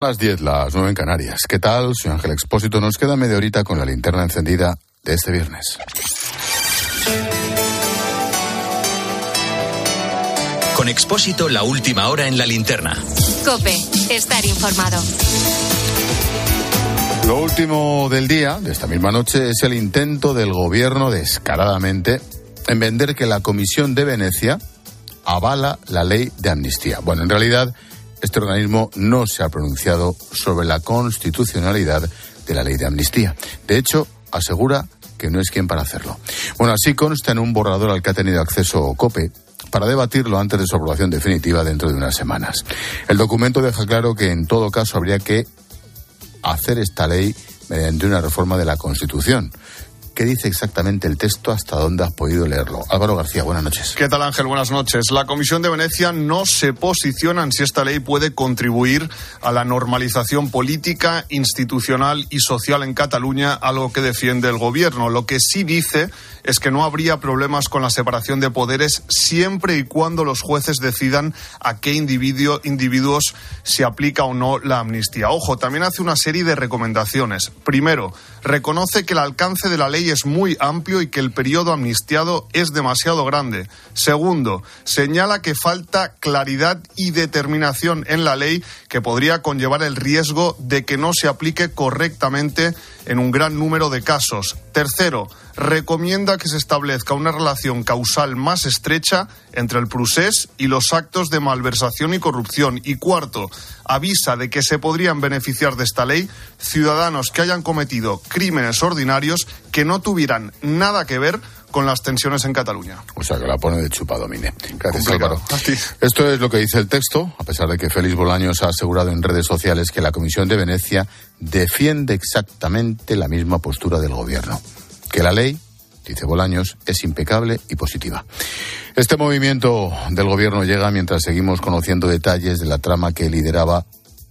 Las 10, las 9 en Canarias. ¿Qué tal? Soy Ángel Expósito. Nos queda media horita con la linterna encendida de este viernes. Con Expósito, la última hora en la linterna. Cope, estar informado. Lo último del día, de esta misma noche, es el intento del gobierno descaradamente en vender que la Comisión de Venecia avala la ley de amnistía. Bueno, en realidad este organismo no se ha pronunciado sobre la constitucionalidad de la ley de amnistía. De hecho, asegura que no es quien para hacerlo. Bueno, así consta en un borrador al que ha tenido acceso COPE para debatirlo antes de su aprobación definitiva dentro de unas semanas. El documento deja claro que en todo caso habría que hacer esta ley mediante una reforma de la Constitución, qué dice exactamente el texto, hasta dónde has podido leerlo. Álvaro García, buenas noches. ¿Qué tal Ángel? Buenas noches. La Comisión de Venecia no se posiciona en si esta ley puede contribuir a la normalización política, institucional y social en Cataluña, algo que defiende el Gobierno. Lo que sí dice es que no habría problemas con la separación de poderes siempre y cuando los jueces decidan a qué individuo, individuos se aplica o no la amnistía. Ojo, también hace una serie de recomendaciones. Primero, reconoce que el alcance de la ley es muy amplio y que el periodo amnistiado es demasiado grande. Segundo, señala que falta claridad y determinación en la ley que podría conllevar el riesgo de que no se aplique correctamente en un gran número de casos. Tercero, recomienda que se establezca una relación causal más estrecha entre el procés y los actos de malversación y corrupción. Y cuarto, avisa de que se podrían beneficiar de esta ley ciudadanos que hayan cometido crímenes ordinarios que no tuvieran nada que ver con las tensiones en Cataluña. O sea, que la pone de chupadomine. Gracias, Álvaro. Esto es lo que dice el texto, a pesar de que Félix Bolaños ha asegurado en redes sociales que la Comisión de Venecia defiende exactamente la misma postura del Gobierno. Que la ley, dice Bolaños, es impecable y positiva. Este movimiento del Gobierno llega mientras seguimos conociendo detalles de la trama que lideraba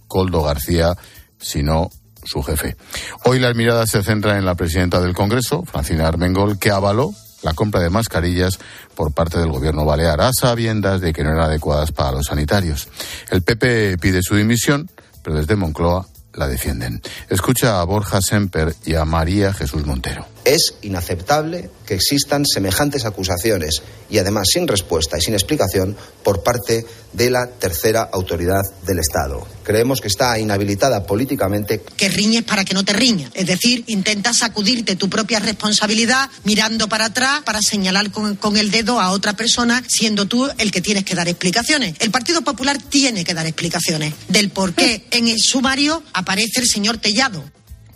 Coldo García, si no su jefe. Hoy las miradas se centran en la presidenta del Congreso, Francina Armengol, que avaló la compra de mascarillas por parte del gobierno balear, a sabiendas de que no eran adecuadas para los sanitarios. El PP pide su dimisión, pero desde Moncloa la defienden. Escucha a Borja Semper y a María Jesús Montero. Es inaceptable que existan semejantes acusaciones y además sin respuesta y sin explicación por parte de la tercera autoridad del Estado. Creemos que está inhabilitada políticamente. Que riñes para que no te riñas. Es decir, intentas sacudirte tu propia responsabilidad mirando para atrás para señalar con, con, el dedo a otra persona siendo tú el que tienes que dar explicaciones. El Partido Popular tiene que dar explicaciones del por qué en el sumario aparece el señor Tellado.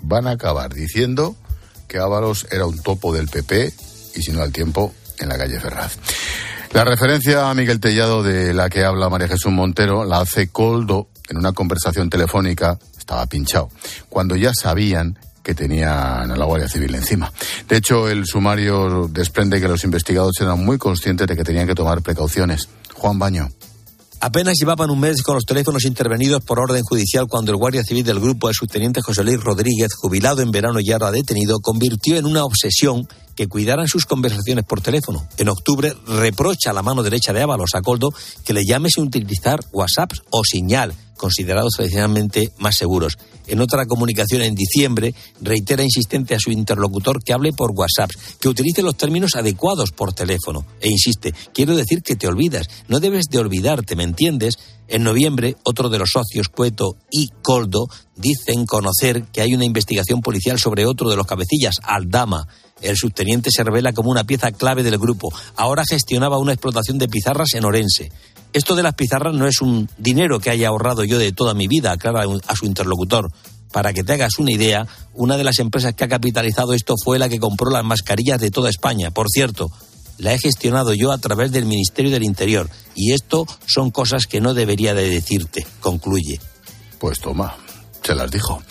Van a acabar diciendo que Ábalos era un topo del PP y si no al tiempo en la calle Ferraz. La referencia a Miguel Tellado de la que habla María Jesús Montero la hace Coldo en una conversación telefónica, estaba pinchado, cuando ya sabían que tenían a la Guardia Civil encima. De hecho, el sumario desprende que los investigados eran muy conscientes de que tenían que tomar precauciones. Juan Baño. Apenas llevaban un mes con los teléfonos intervenidos por orden judicial cuando el guardia civil del grupo, el subteniente José Luis Rodríguez, jubilado en verano y ahora detenido, convirtió en una obsesión que cuidaran sus conversaciones por teléfono. En octubre reprocha a la mano derecha de Ábalos a Coldo que le llame sin utilizar WhatsApp o señal, considerados tradicionalmente más seguros. En otra comunicación en diciembre, reitera insistente a su interlocutor que hable por WhatsApp, que utilice los términos adecuados por teléfono. E insiste, quiero decir que te olvidas, no debes de olvidarte, ¿me entiendes? En noviembre, otro de los socios, Cueto y Coldo, dicen conocer que hay una investigación policial sobre otro de los cabecillas, Aldama. El subteniente se revela como una pieza clave del grupo. Ahora gestionaba una explotación de pizarras en Orense. Esto de las pizarras no es un dinero que haya ahorrado yo de toda mi vida, aclara a su interlocutor. Para que te hagas una idea, una de las empresas que ha capitalizado esto fue la que compró las mascarillas de toda España. Por cierto, la he gestionado yo a través del Ministerio del Interior. Y esto son cosas que no debería de decirte, concluye. Pues toma, se las dijo.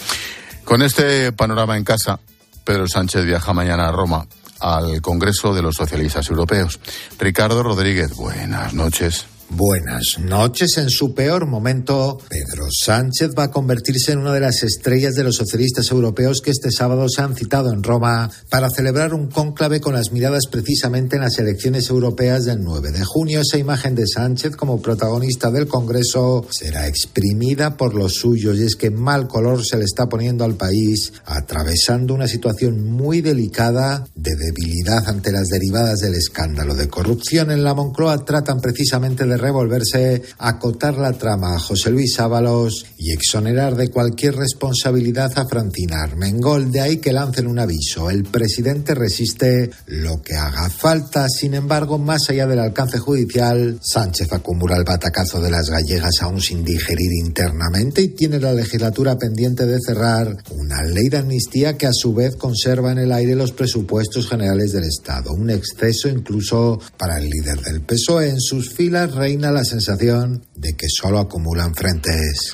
Con este panorama en casa, Pedro Sánchez viaja mañana a Roma al Congreso de los Socialistas Europeos. Ricardo Rodríguez, buenas noches. Buenas noches. En su peor momento, Pedro Sánchez va a convertirse en una de las estrellas de los socialistas europeos que este sábado se han citado en Roma para celebrar un cónclave con las miradas precisamente en las elecciones europeas del 9 de junio. Esa imagen de Sánchez como protagonista del Congreso será exprimida por los suyos y es que mal color se le está poniendo al país, atravesando una situación muy delicada de debilidad ante las derivadas del escándalo de corrupción. En la Moncloa tratan precisamente de revolverse, acotar la trama a José Luis Ábalos y exonerar de cualquier responsabilidad a Francina Armengol. De ahí que lancen un aviso. El presidente resiste lo que haga falta. Sin embargo, más allá del alcance judicial, Sánchez acumula el batacazo de las gallegas aún sin digerir internamente y tiene la legislatura pendiente de cerrar una ley de amnistía que a su vez conserva en el aire los presupuestos generales del Estado. Un exceso incluso para el líder del PSOE. En sus filas reina la sensación de que solo acumulan frentes.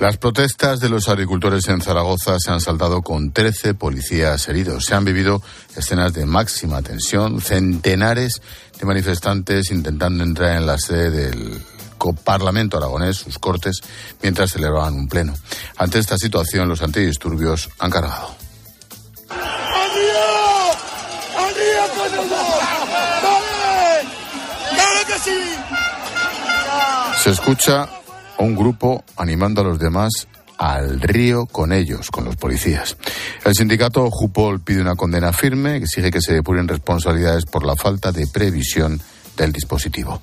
Las protestas de los agricultores en Zaragoza se han saltado con 13 policías heridos. Se han vivido escenas de máxima tensión, centenares de manifestantes intentando entrar en la sede del Parlamento aragonés, sus cortes, mientras celebraban un pleno. Ante esta situación, los antidisturbios han cargado. Se escucha un grupo animando a los demás al río con ellos, con los policías. El sindicato Jupol pide una condena firme exige que se depuren responsabilidades por la falta de previsión del dispositivo.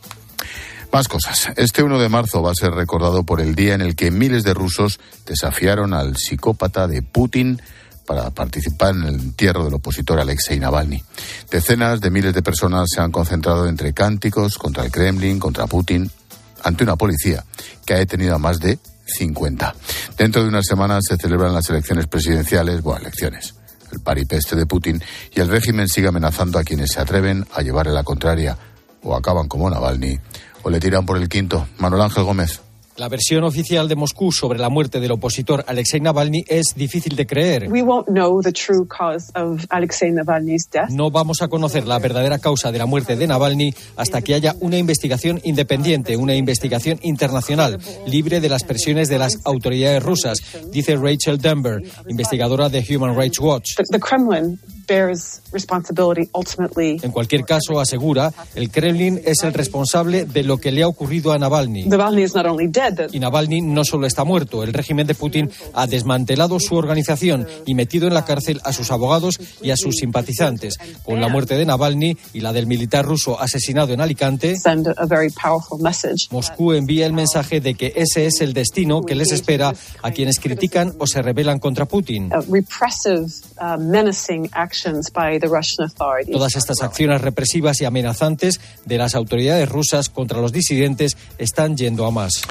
Más cosas. Este 1 de marzo va a ser recordado por el día en el que miles de rusos desafiaron al psicópata de Putin para participar en el entierro del opositor Alexei Navalny. Decenas de miles de personas se han concentrado entre cánticos contra el Kremlin, contra Putin, ante una policía que ha detenido a más de 50. Dentro de unas semanas se celebran las elecciones presidenciales, bueno, elecciones, el paripeste de Putin, y el régimen sigue amenazando a quienes se atreven a llevarle la contraria o acaban como Navalny o le tiran por el quinto. Manuel Ángel Gómez. La versión oficial de Moscú sobre la muerte del opositor Alexei Navalny es difícil de creer. No vamos a conocer la verdadera causa de la muerte de Navalny hasta que haya una investigación independiente, una investigación internacional, libre de las presiones de las autoridades rusas, dice Rachel Denver, investigadora de Human Rights Watch. En cualquier caso, asegura, el Kremlin es el responsable de lo que le ha ocurrido a Navalny. Y Navalny no solo está muerto, el régimen de Putin ha desmantelado su organización y metido en la cárcel a sus abogados y a sus simpatizantes. Con la muerte de Navalny y la del militar ruso asesinado en Alicante, Moscú envía el mensaje de que ese es el destino que les espera a quienes critican o se rebelan contra Putin. Todas estas acciones represivas y amenazantes de las autoridades rusas contra los disidentes están yendo a más.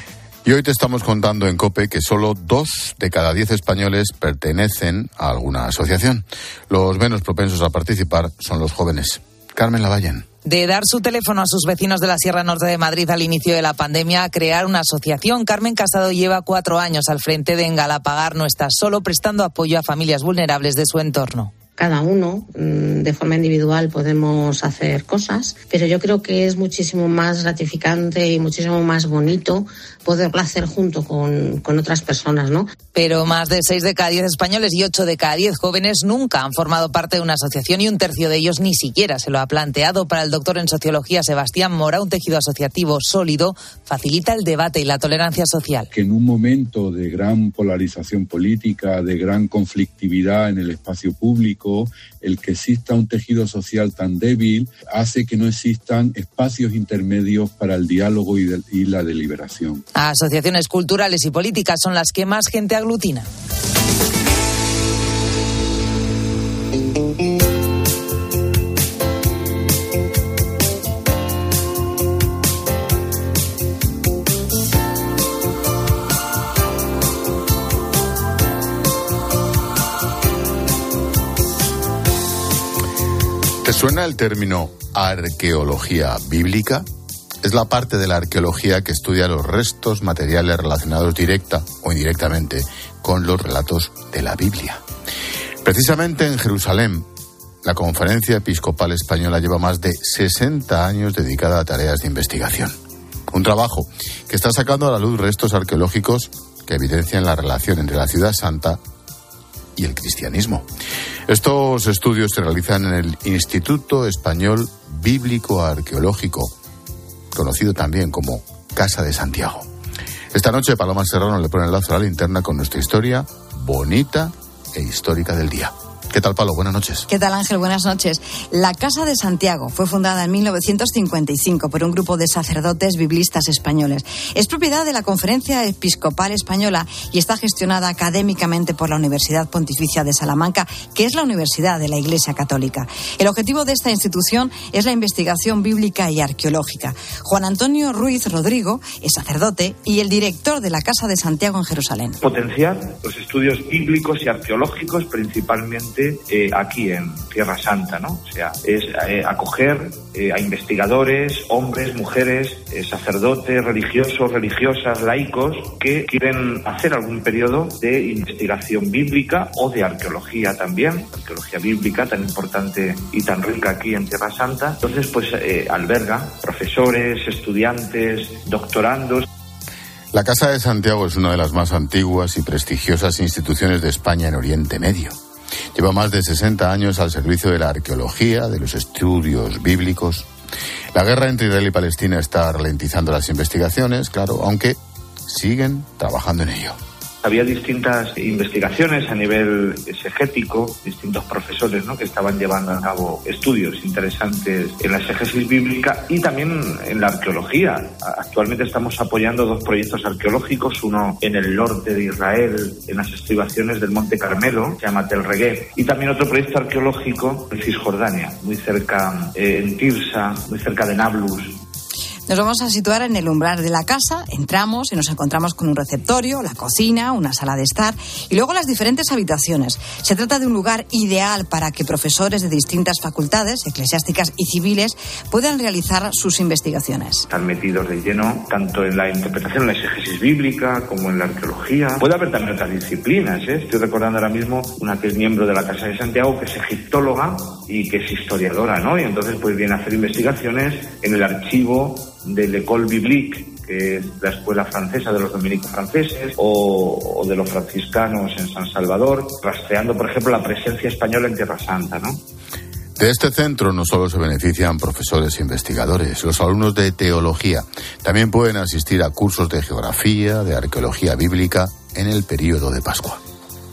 Y hoy te estamos contando en COPE que solo dos de cada diez españoles pertenecen a alguna asociación. Los menos propensos a participar son los jóvenes. Carmen Lavallen de dar su teléfono a sus vecinos de la Sierra Norte de Madrid al inicio de la pandemia a crear una asociación. Carmen Casado lleva cuatro años al frente de Engalapagar. No está solo prestando apoyo a familias vulnerables de su entorno cada uno mm, de forma individual podemos hacer cosas, pero yo creo que es muchísimo más gratificante y muchísimo más bonito poderlo hacer junto con, con, otras personas, ¿no? Pero más de 6 de cada 10 españoles y 8 de cada 10 jóvenes nunca han formado parte de una asociación y un tercio de ellos ni siquiera se lo ha planteado. Para el doctor en sociología Sebastián Mora, un tejido asociativo sólido facilita el debate y la tolerancia social. Que en un momento de gran polarización política, de gran conflictividad en el espacio público, el que exista un tejido social tan débil hace que no existan espacios intermedios para el diálogo y, la deliberación. Asociaciones culturales y políticas son las que más gente aglutina. Suena el término arqueología bíblica? Es la parte de la arqueología que estudia los restos materiales relacionados directa o indirectamente con los relatos de la Biblia. Precisamente en Jerusalén, la Conferencia Episcopal Española lleva más de 60 años dedicada a tareas de investigación. Un trabajo que está sacando a la luz restos arqueológicos que evidencian la relación entre la ciudad santa y el cristianismo. Estos estudios se realizan en el Instituto Español Bíblico Arqueológico, conocido también como Casa de Santiago. Esta noche Paloma Serrano le pone el lazo a la linterna con nuestra historia bonita e histórica del día. ¿Qué tal, Palo? Buenas noches. ¿Qué tal, Ángel? Buenas noches. La Casa de Santiago fue fundada en 1955 por un grupo de sacerdotes biblistas españoles. Es propiedad de la Conferencia Episcopal Española y está gestionada académicamente por la Universidad Pontificia de Salamanca, que es la Universidad de la Iglesia Católica. El objetivo de esta institución es la investigación bíblica y arqueológica. Juan Antonio Ruiz Rodrigo es sacerdote y el director de la Casa de Santiago en Jerusalén. Potenciar los estudios bíblicos y arqueológicos principalmente eh, aquí en Tierra Santa, ¿no? O sea, es eh, acoger eh, a investigadores, hombres, mujeres, sacerdotes, religiosos, religiosas, laicos, que quieren hacer algún periodo de investigación bíblica o de arqueología también, arqueología bíblica tan importante y tan rica aquí en Tierra Santa. Entonces, pues alberga profesores, estudiantes, doctorandos. La Casa de Santiago es una de las más antiguas y prestigiosas instituciones de España en Oriente Medio. Lleva más de 60 años al servicio de la arqueología, de los estudios bíblicos. La guerra entre Israel y Palestina está ralentizando las investigaciones, claro, aunque siguen trabajando en ello. Había distintas investigaciones a nivel exegético, distintos profesores ¿no? que estaban llevando a cabo estudios interesantes en la exegesis bíblica y también en la arqueología. Actualmente estamos apoyando dos proyectos arqueológicos, uno en el norte de Israel, en las estribaciones del Monte Carmelo, se llama Tel Regué, y también otro proyecto arqueológico en Cisjordania, muy cerca, eh, en Tirsa, muy cerca de Nablus, nos vamos a situar en el umbral de la casa, entramos y nos encontramos con un receptorio, la cocina, una sala de estar y luego las diferentes habitaciones. Se trata de un lugar ideal para que profesores de distintas facultades, eclesiásticas y civiles, puedan realizar sus investigaciones. Están metidos de lleno tanto en la interpretación, la exégesis bíblica, como en la arqueología. Puede haber también otras disciplinas. ¿eh? Estoy recordando ahora mismo una que es miembro de la Casa de Santiago, que es egiptóloga y que es historiadora, ¿no? Y entonces pues viene a hacer investigaciones en el archivo de l'École Biblique, que es la escuela francesa de los dominicos franceses, o, de los franciscanos en San Salvador, rastreando, por ejemplo, la presencia española en Tierra Santa, ¿no? De este centro no solo se benefician profesores e investigadores, los alumnos de teología también pueden asistir a cursos de geografía, de arqueología bíblica en el periodo de Pascua.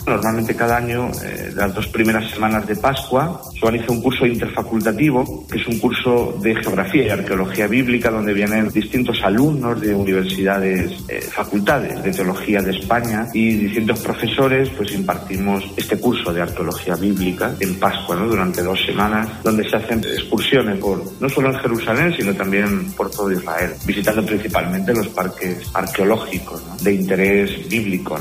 Normalmente cada año, eh, las dos primeras semanas de Pascua, se organiza un curso interfacultativo, que es un curso de geografía y arqueología bíblica, donde vienen distintos alumnos de universidades, eh, facultades de teología de España y distintos profesores, pues impartimos este curso de arqueología bíblica en Pascua, durante dos semanas, donde se hacen excursiones por, no solo en Jerusalén, sino también por todo Israel, visitando principalmente los parques arqueológicos de interés bíblico.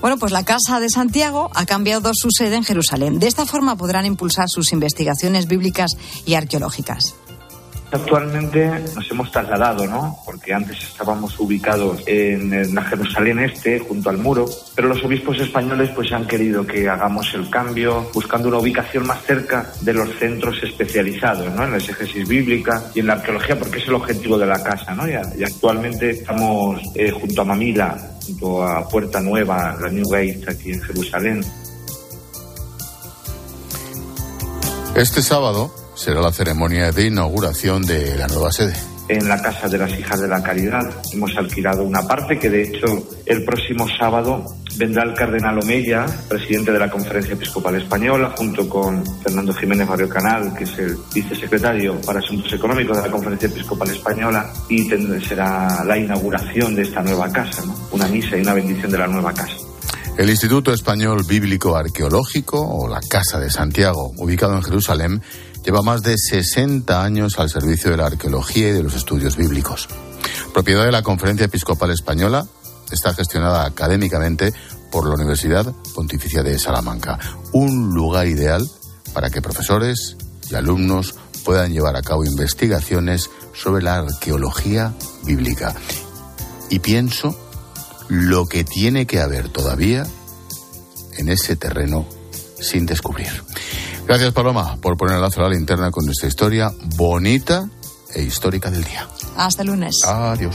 Bueno, pues la Casa de Santiago ha cambiado su sede en Jerusalén. De esta forma podrán impulsar sus investigaciones bíblicas y arqueológicas. Actualmente nos hemos trasladado, ¿no? Porque antes estábamos ubicados en la Jerusalén Este, junto al muro, pero los obispos españoles pues han querido que hagamos el cambio buscando una ubicación más cerca de los centros especializados, ¿no? En la exégesis bíblica y en la arqueología, porque es el objetivo de la casa, ¿no? Y, actualmente estamos eh, junto a Mamila, junto a Puerta Nueva, la New Gate aquí en Jerusalén. Este sábado será la ceremonia de inauguración de la nueva sede. En la Casa de las Hijas de la Caridad hemos alquilado una parte que de hecho el próximo sábado vendrá el cardenal Omeya, presidente de la Conferencia Episcopal Española, junto con Fernando Jiménez Barrio Canal, que es el vicesecretario para Asuntos Económicos de la Conferencia Episcopal Española, y será la inauguración de esta nueva casa, una misa y una bendición de la nueva casa. El Instituto Español Bíblico Arqueológico, o la Casa de Santiago, ubicado en Jerusalén, lleva más de 60 años al servicio de la arqueología y de los estudios bíblicos. Propiedad de la Conferencia Episcopal Española, está gestionada académicamente por la Universidad Pontificia de Salamanca, un lugar ideal para que profesores y alumnos puedan llevar a cabo investigaciones sobre la arqueología bíblica. Y pienso lo que tiene que haber todavía en ese terreno sin descubrir. Gracias, Paloma, por poner el lazo a la linterna con nuestra historia bonita e histórica del día. Hasta el lunes. Adiós.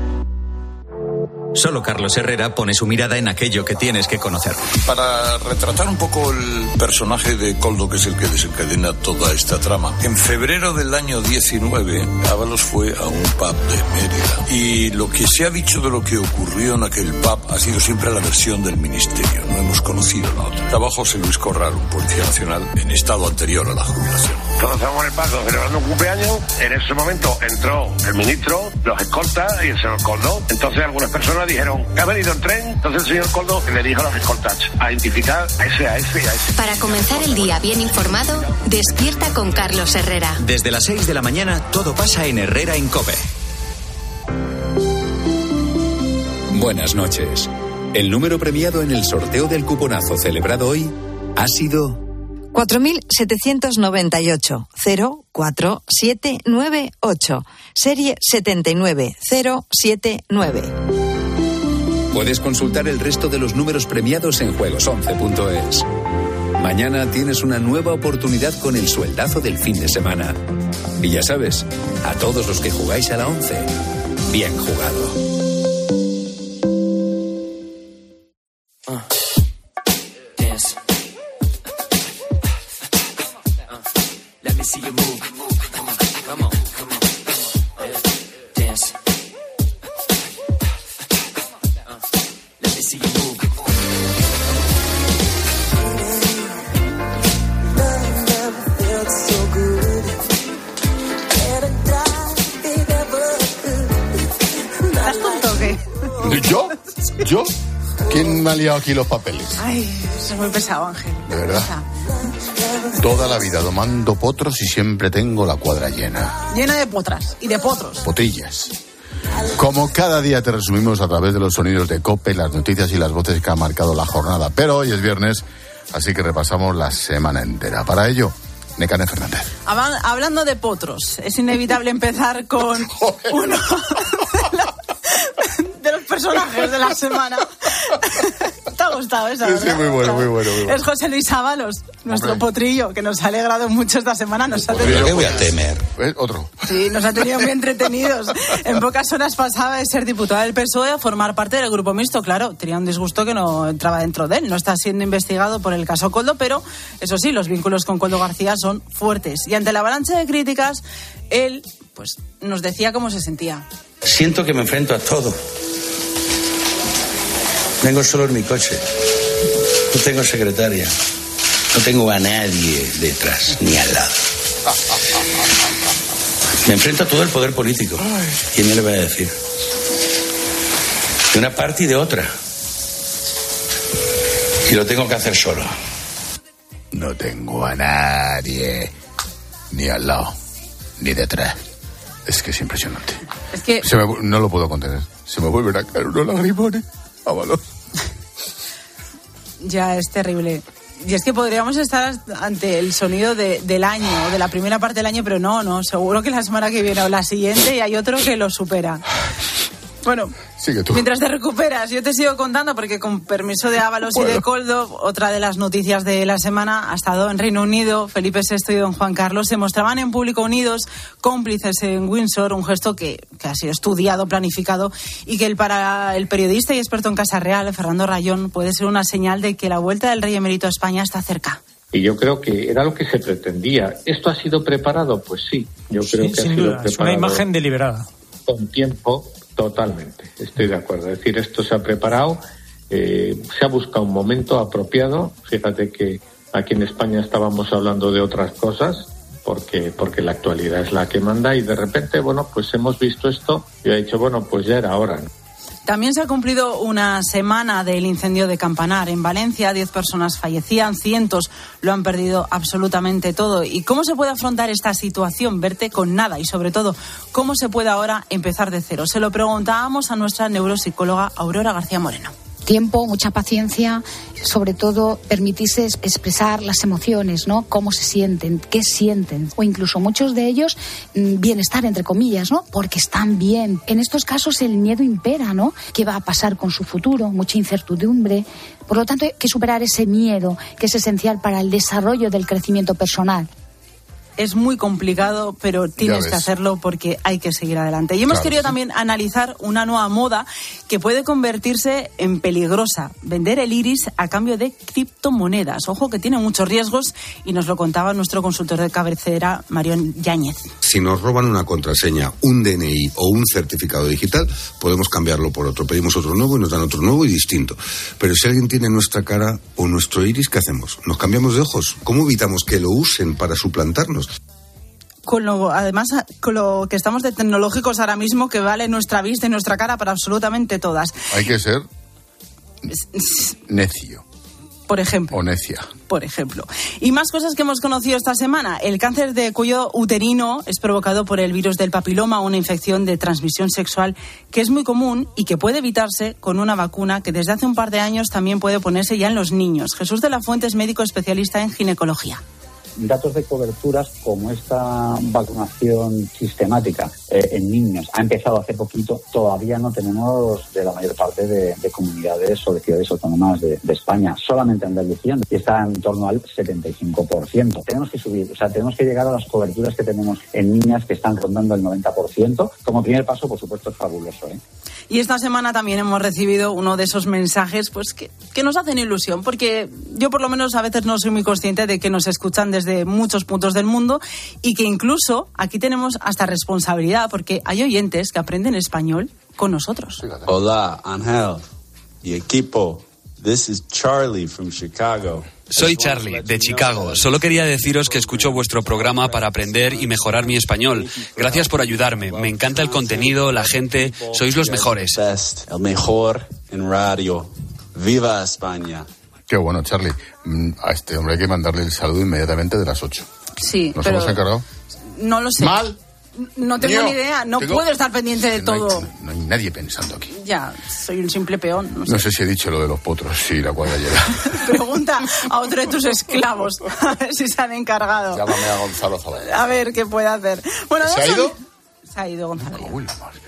Solo Carlos Herrera pone su mirada en aquello que tienes que conocer. Para retratar un poco el personaje de Coldo, que es el que desencadena toda esta trama, en febrero del año 19, Ábalos fue a un pub de Mérida. Y lo que se ha dicho de lo que ocurrió en aquel pub ha sido siempre la versión del ministerio. No hemos conocido la otra. Estaba José Luis Corral, un policía nacional en estado anterior a la jubilación. Todos estábamos en el paso celebrando un cumpleaños. En ese momento entró el ministro, los escoltas y el señor Coldo. Entonces algunas personas dijeron, ¿ha venido el tren? Entonces el señor Coldo le dijo a los escoltas, a identificar a ese, a ese a ese. Para comenzar el día bien informado, despierta con Carlos Herrera. Desde las 6 de la mañana, todo pasa en Herrera en Cope. Buenas noches. El número premiado en el sorteo del cuponazo celebrado hoy ha sido 4798 04798 serie 79079. Puedes consultar el resto de los números premiados en juegos11.es. Mañana tienes una nueva oportunidad con el sueldazo del fin de semana. Y ya sabes, a todos los que jugáis a la 11, bien jugado. Liado aquí los papeles? Ay, eso es muy pesado, Ángel. De verdad. Toda la vida domando potros y siempre tengo la cuadra llena. Llena de potras y de potros. Potrillas. Como cada día te resumimos a través de los sonidos de COPE, las noticias y las voces que han marcado la jornada. Pero hoy es viernes, así que repasamos la semana entera. Para ello, Necane Fernández. Hablando de potros, es inevitable empezar con uno de los personajes de la semana. ¿Te ha gustado esa? Sí, muy bueno, muy bueno, muy bueno. Es José Luis Ábalos, nuestro Hombre. potrillo, que nos ha alegrado mucho esta semana. Nos ha tenido, ¿Qué voy a temer? Otro. sí, nos ha tenido muy entretenidos. En pocas horas pasaba de ser diputado del PSOE a formar parte del grupo mixto. Claro, tenía un disgusto que no entraba dentro de él. No está siendo investigado por el caso Coldo, pero eso sí, los vínculos con Coldo García son fuertes. Y ante la avalancha de críticas, él pues nos decía cómo se sentía. Siento que me enfrento a todo. Vengo solo en mi coche. No tengo secretaria. No tengo a nadie detrás ni al lado. Me enfrento a todo el poder político. ¿Quién me lo va a decir? De una parte y de otra. Y lo tengo que hacer solo. No tengo a nadie, ni al lado, ni detrás. Es que es impresionante. Es que Se me vu- no lo puedo contener. Se me vuelven a caer unos lagrimones. Vámonos. Ya es terrible. Y es que podríamos estar ante el sonido de- del año, de la primera parte del año, pero no, no. Seguro que la semana que viene o la siguiente y hay otro que lo supera. Bueno, Sigue tú. Mientras te recuperas, yo te sigo contando porque con permiso de Ábalos y de Coldo, otra de las noticias de la semana ha estado en Reino Unido. Felipe VI y don Juan Carlos se mostraban en público unidos, cómplices en Windsor, un gesto que, que ha sido estudiado, planificado y que el, para el periodista y experto en Casa Real, Fernando Rayón, puede ser una señal de que la vuelta del rey emérito a España está cerca. Y yo creo que era lo que se pretendía. ¿Esto ha sido preparado? Pues sí, yo creo Sí, que ha sido duda, preparado. es una imagen deliberada. Con tiempo, totalmente, estoy de acuerdo. Es decir, esto se ha preparado, eh, se ha buscado un momento apropiado. Fíjate que aquí en España estábamos hablando de otras cosas, porque, porque la actualidad es la que manda, y de repente, bueno, pues hemos visto esto y he dicho, bueno, pues ya era hora. ¿no? También se ha cumplido una semana del incendio de Campanar. En Valencia, diez personas fallecían, cientos lo han perdido absolutamente todo. ¿Y cómo se puede afrontar esta situación? Verte con nada y, sobre todo, cómo se puede ahora empezar de cero. Se lo preguntábamos a nuestra neuropsicóloga Aurora García Moreno. Tiempo, mucha paciencia, sobre todo permitirse expresar las emociones, ¿no? Cómo se sienten, qué sienten, o incluso muchos de ellos mm, bienestar entre comillas, ¿no? Porque están bien. En estos casos el miedo impera, ¿no? ¿Qué va a pasar con su futuro? Mucha incertidumbre. Por lo tanto, hay que superar ese miedo que es esencial para el desarrollo del crecimiento personal es muy complicado, pero tienes que hacerlo porque hay que seguir adelante. Y hemos querido también analizar una nueva moda que puede convertirse en peligrosa, vender el iris a cambio de criptomonedas. Ojo que tiene muchos riesgos y nos lo contaba nuestro consultor de cabecera, Marión Yáñez. Si nos roban una contraseña, un DNI o un certificado digital, podemos cambiarlo por otro. Pedimos otro nuevo y nos dan otro nuevo y distinto. Pero si alguien tiene nuestra cara o nuestro iris, ¿qué hacemos? ¿Nos cambiamos de ojos? ¿Cómo evitamos que lo usen para suplantarnos? Con lo, además, con lo que estamos de tecnológicos ahora mismo, que vale nuestra vista y nuestra cara para absolutamente todas. Hay que ser necio. Por ejemplo. O necia. Por ejemplo. Y más cosas que hemos conocido esta semana. El cáncer de cuello uterino es provocado por el virus del papiloma, una infección de transmisión sexual que es muy común y que puede evitarse con una vacuna que desde hace un par de años también puede ponerse ya en los niños. Jesús de la Fuente es médico especialista en ginecología datos de coberturas como esta vacunación sistemática eh, en niños ha empezado hace poquito, todavía no tenemos de la mayor parte de, comunidades o de ciudades autónomas de, España. Solamente Andalucía está en torno al 75%. Tenemos que subir, o sea, tenemos que llegar a las coberturas que tenemos en niñas que están rondando el 90%. Como primer paso, por supuesto, es fabuloso. ¿eh? Y esta semana también hemos recibido uno de esos mensajes pues que, que nos hacen ilusión, porque yo por lo menos a veces no soy muy consciente de que nos escuchan desde muchos puntos del mundo y que incluso aquí tenemos hasta responsabilidad, porque hay oyentes que aprenden español con nosotros. Hola, Ángel y equipo. This is Charlie from Chicago. Soy Charlie, de Chicago. Solo quería deciros que escucho vuestro programa para aprender y mejorar mi español. Gracias por ayudarme. Me encanta el contenido, la gente. Sois los mejores. El mejor en radio. ¡Viva España! Qué bueno, Charlie. Mm, a este hombre hay que mandarle el saludo inmediatamente de las 8. Sí, ¿Nos hemos encargado? No lo sé. ¿Mal? No tengo ni idea, no puedo estar pendiente de todo. no hay nadie pensando aquí. Ya, soy un simple peón. No sé, si he dicho lo de los potros, sí, la cuadra llega. Pregunta a otro de tus esclavos, a ver si se han encargado. Llámame a Gonzalo Zavala. A ver qué puede hacer. Bueno, ¿Se ha ido? Se ha ido Gonzalo.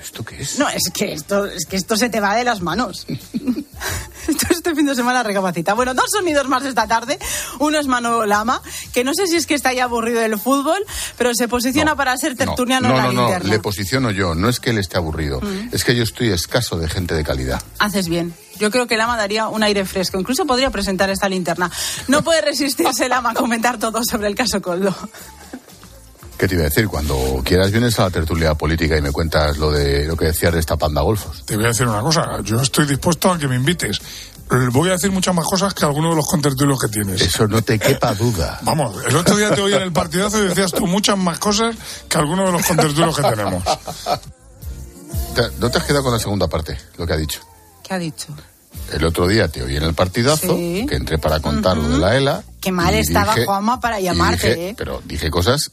¿Esto qué es? No, es que esto, es que esto se te va de las manos. este fin de semana recapacita. Bueno, dos sonidos más esta tarde. Uno es Mano Lama, que no sé si es que está ya aburrido del fútbol, pero se posiciona para ser tertuliano no, en la no, No, le posiciono yo. No es que él esté aburrido, mm. es que yo estoy escaso de gente de calidad. Haces bien. Yo creo que Lama daría un aire fresco. Incluso podría presentar esta linterna. No puede resistirse Lama a comentar todo sobre el caso Coldo. ¿Qué te iba a decir? Cuando quieras vienes a la tertulia política y me cuentas lo de lo que decías de esta panda golfos. Te voy a decir una cosa, yo estoy dispuesto a que me invites. Voy a decir muchas más cosas que algunos de los contertulios que tienes. Eso no te quepa duda. Vamos, el otro día te oí en el partidazo y decías tú muchas más cosas que algunos de los contertulios que tenemos. ¿No te has quedado con la segunda parte, lo que ha dicho? ¿Qué ha dicho? El otro día te oí en el partidazo, que entré para contar lo de la ELA. Qué mal estaba Juanma para llamarte, ¿eh? Pero dije cosas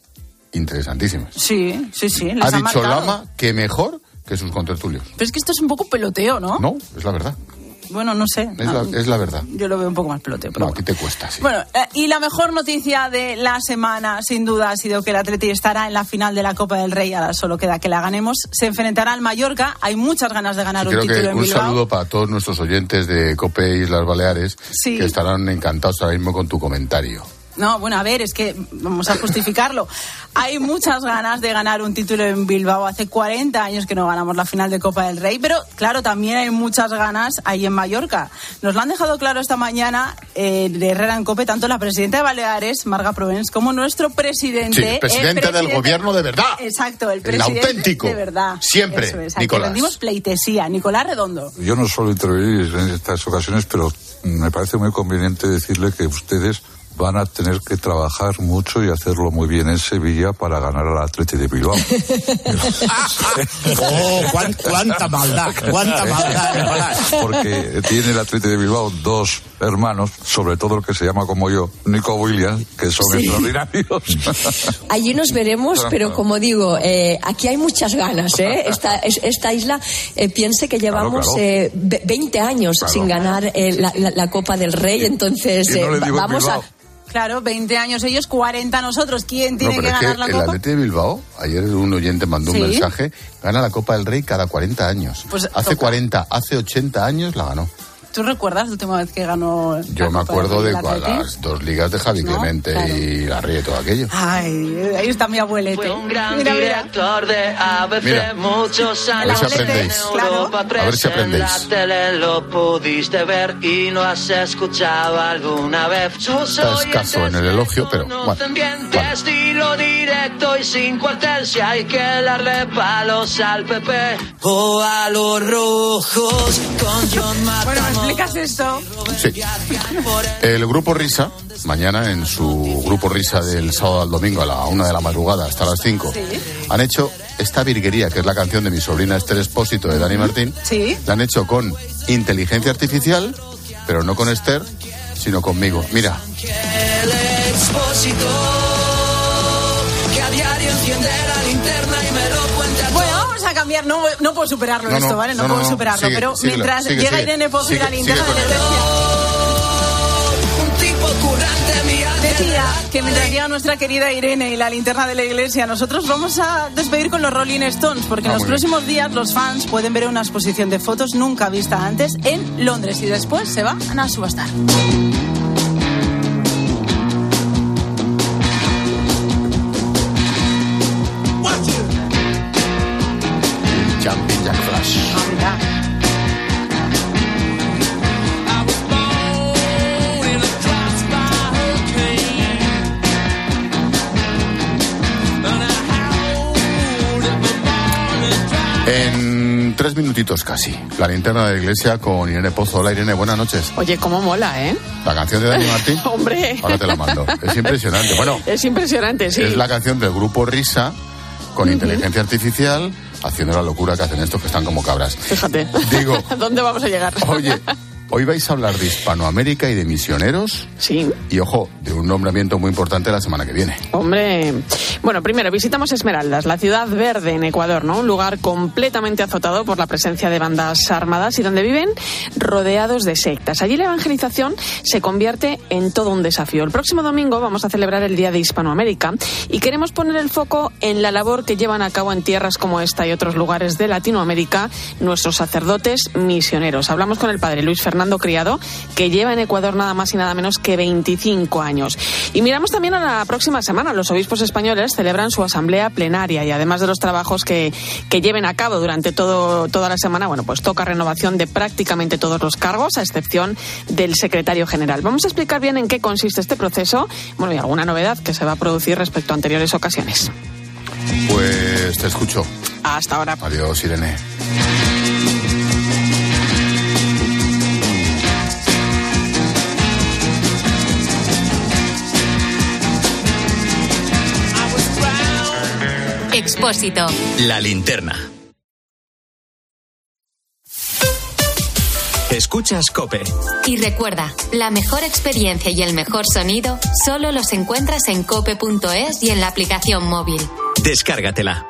interesantísimas. Sí, sí, sí. ha, dicho Lama que mejor que sus contertulios. Pero es que esto es un poco peloteo, ¿no? No, es la verdad. Bueno, no sé. Es, la, verdad. Yo lo veo un poco más peloteo. Pero no, aquí te cuesta, sí. Bueno, eh, y la mejor noticia de la semana, sin duda, ha sido que el Atleti estará en la final de la Copa del Rey. Ahora solo queda que la ganemos. Se enfrentará al Mallorca. Hay muchas ganas de ganar un título que en Un saludo para todos nuestros oyentes de Cope Islas Baleares que estarán encantados ahora mismo con tu comentario. No, bueno, a ver, es que vamos a justificarlo. Hay muchas ganas de ganar un título en Bilbao. Hace 40 años que no ganamos la final de Copa del Rey, pero claro, también hay muchas ganas ahí en Mallorca. Nos lo han dejado claro esta mañana eh, de Herrera en Cope, tanto la presidenta de Baleares, Marga Provence, como nuestro presidente. Sí, presidente, del gobierno de verdad. Exacto, el presidente auténtico. de verdad. Siempre, Eso es, Nicolás. rendimos pleitesía. Nicolás Redondo. Yo no suelo intervenir en estas ocasiones, pero me parece muy conveniente decirle que ustedes van a tener que trabajar mucho y hacerlo muy bien en Sevilla para ganar al Atleti de Bilbao. oh, cuánta maldad, cuánta maldad, Porque tiene el Atleti de Bilbao dos hermanos, sobre todo el que se llama como yo, Nico Williams, que son extraordinarios. Allí nos veremos, pero como digo, eh, aquí hay muchas ganas. ¿eh? Esta, esta isla, eh, piense que llevamos Eh, 20 años sin ganar eh, la, la, la, Copa del Rey, entonces no vamos a... Claro, 20 años ellos, 40 nosotros. ¿Quién tiene no, que ganar es que la el Copa? Atleti de Bilbao, ayer un oyente mandó ¿Sí? un mensaje, gana la Copa del Rey cada 40 años. Pues hace toca. 40, hace 80 años la ganó. ¿Tú recuerdas la última vez que ganó? Yo la me Copa acuerdo de Atleti? las dos ligas de Javi No, Clemente claro. y Garrido y todo aquello. Ay, ahí está mi abuelete. Fue un gran Mira, mira. director de ABC Mira. muchos A ver años. si aprendéis. A ver si Press, en la aprendéis. tele lo pudiste ver y no has escuchado alguna vez. Sus Está escaso en el elogio, pero bueno. conocen bien de estilo directo y sin cuartel si hay que darle palos al PP o a los rojos con John Bueno, ¿me Matamoros. Explicas esto? Sí. El grupo Risa, mañana en su grupo Risa del sábado al domingo a la una de la madrugada hasta las 5, han hecho esta virguería, que es la canción de mi sobrina Esther Espósito de Dani Martín. Sí. La han hecho con inteligencia artificial, pero no con Esther, sino conmigo. Mira. El expósito cambiar. No, no puedo superarlo No, esto, ¿vale? No, puedo superarlo. Sigue, pero síguelo, mientras sigue, llega sigue. Irene Pozo y la linterna de la iglesia. Un tipo currante, mi Decía que mientras llega nuestra querida Irene y la linterna de la iglesia, nosotros vamos a despedir con los Rolling Stones, porque en Ah, los muy bien. próximos días los fans pueden ver una exposición de fotos nunca vista antes en Londres y después se van a subastar. En tres minutitos casi, la linterna de la iglesia con Irene Pozo. Hola Irene, buenas noches. Oye, cómo mola, ¿eh? La canción de Dani Martín. Hombre. Ahora te la mando. Es impresionante. Bueno, Es impresionante, sí. es la canción del grupo Risa con inteligencia artificial haciendo la locura que hacen estos que están como cabras. Fíjate. Digo, ¿Dónde vamos a llegar? Oye, hoy vais a hablar de Hispanoamérica y de misioneros. Sí. Y ojo, de un nombramiento muy importante la semana que viene. Hombre, bueno, primero visitamos Esmeraldas, la ciudad verde en Ecuador, ¿no? Un lugar completamente azotado por la presencia de bandas armadas y donde viven rodeados de sectas. Allí la evangelización se convierte en todo un desafío. El próximo domingo vamos a celebrar el Día de Hispanoamérica y queremos poner el foco en la labor que llevan a cabo en tierras como esta y otros lugares de Latinoamérica nuestros sacerdotes misioneros. Hablamos con el padre Luis Fernando Criado, que lleva en Ecuador nada más y nada menos que 25 años. Y miramos también a la próxima semana. Los obispos españoles celebran su asamblea plenaria y además de los trabajos que, que lleven a cabo durante todo, toda la semana, bueno, pues toca renovación de prácticamente todos los cargos, a excepción del secretario general. Vamos a explicar bien en qué consiste este proceso, bueno, y alguna novedad que se va a producir respecto a anteriores ocasiones. Pues te escucho. Hasta ahora. Adiós, Irene. Expósito. La linterna. Escuchas Cope. Y recuerda, la mejor experiencia y el mejor sonido solo los encuentras en cope.es y en la aplicación móvil. Descárgatela.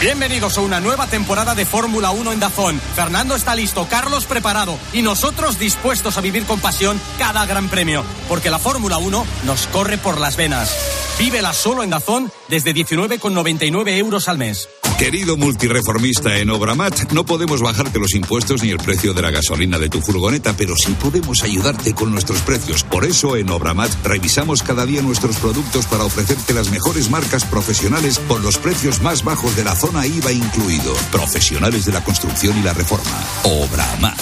Bienvenidos a una nueva temporada de Fórmula 1 en Dazón. Fernando está listo, Carlos preparado y nosotros dispuestos a vivir con pasión cada gran premio, porque la Fórmula 1 nos corre por las venas. Vívela solo en Dazón desde 19,99 euros al mes. Querido multireformista en Obramat, no podemos bajarte los impuestos ni el precio de la gasolina de tu furgoneta, pero sí podemos ayudarte con nuestros precios. Por eso en Obramat revisamos cada día nuestros productos para ofrecerte las mejores marcas profesionales con los precios más bajos de la zona IVA incluido. Profesionales de la construcción y la reforma. Obramat.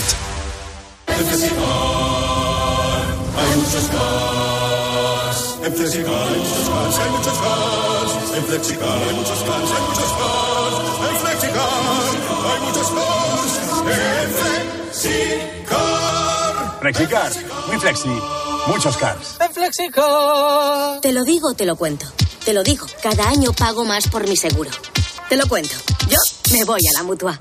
Hay muchos. En Flexicar hay muchos cars, hay muchos cars. En Flexicar hay muchos cars, hay muchos cars. En Flexicar hay muchos cars. En Flexicar. Flexicar, muy flexi, muchos cars. En Flexicar. Te lo digo, te lo cuento. Te lo digo, cada año pago más por mi seguro. Te lo cuento. Yo me voy a la mutua.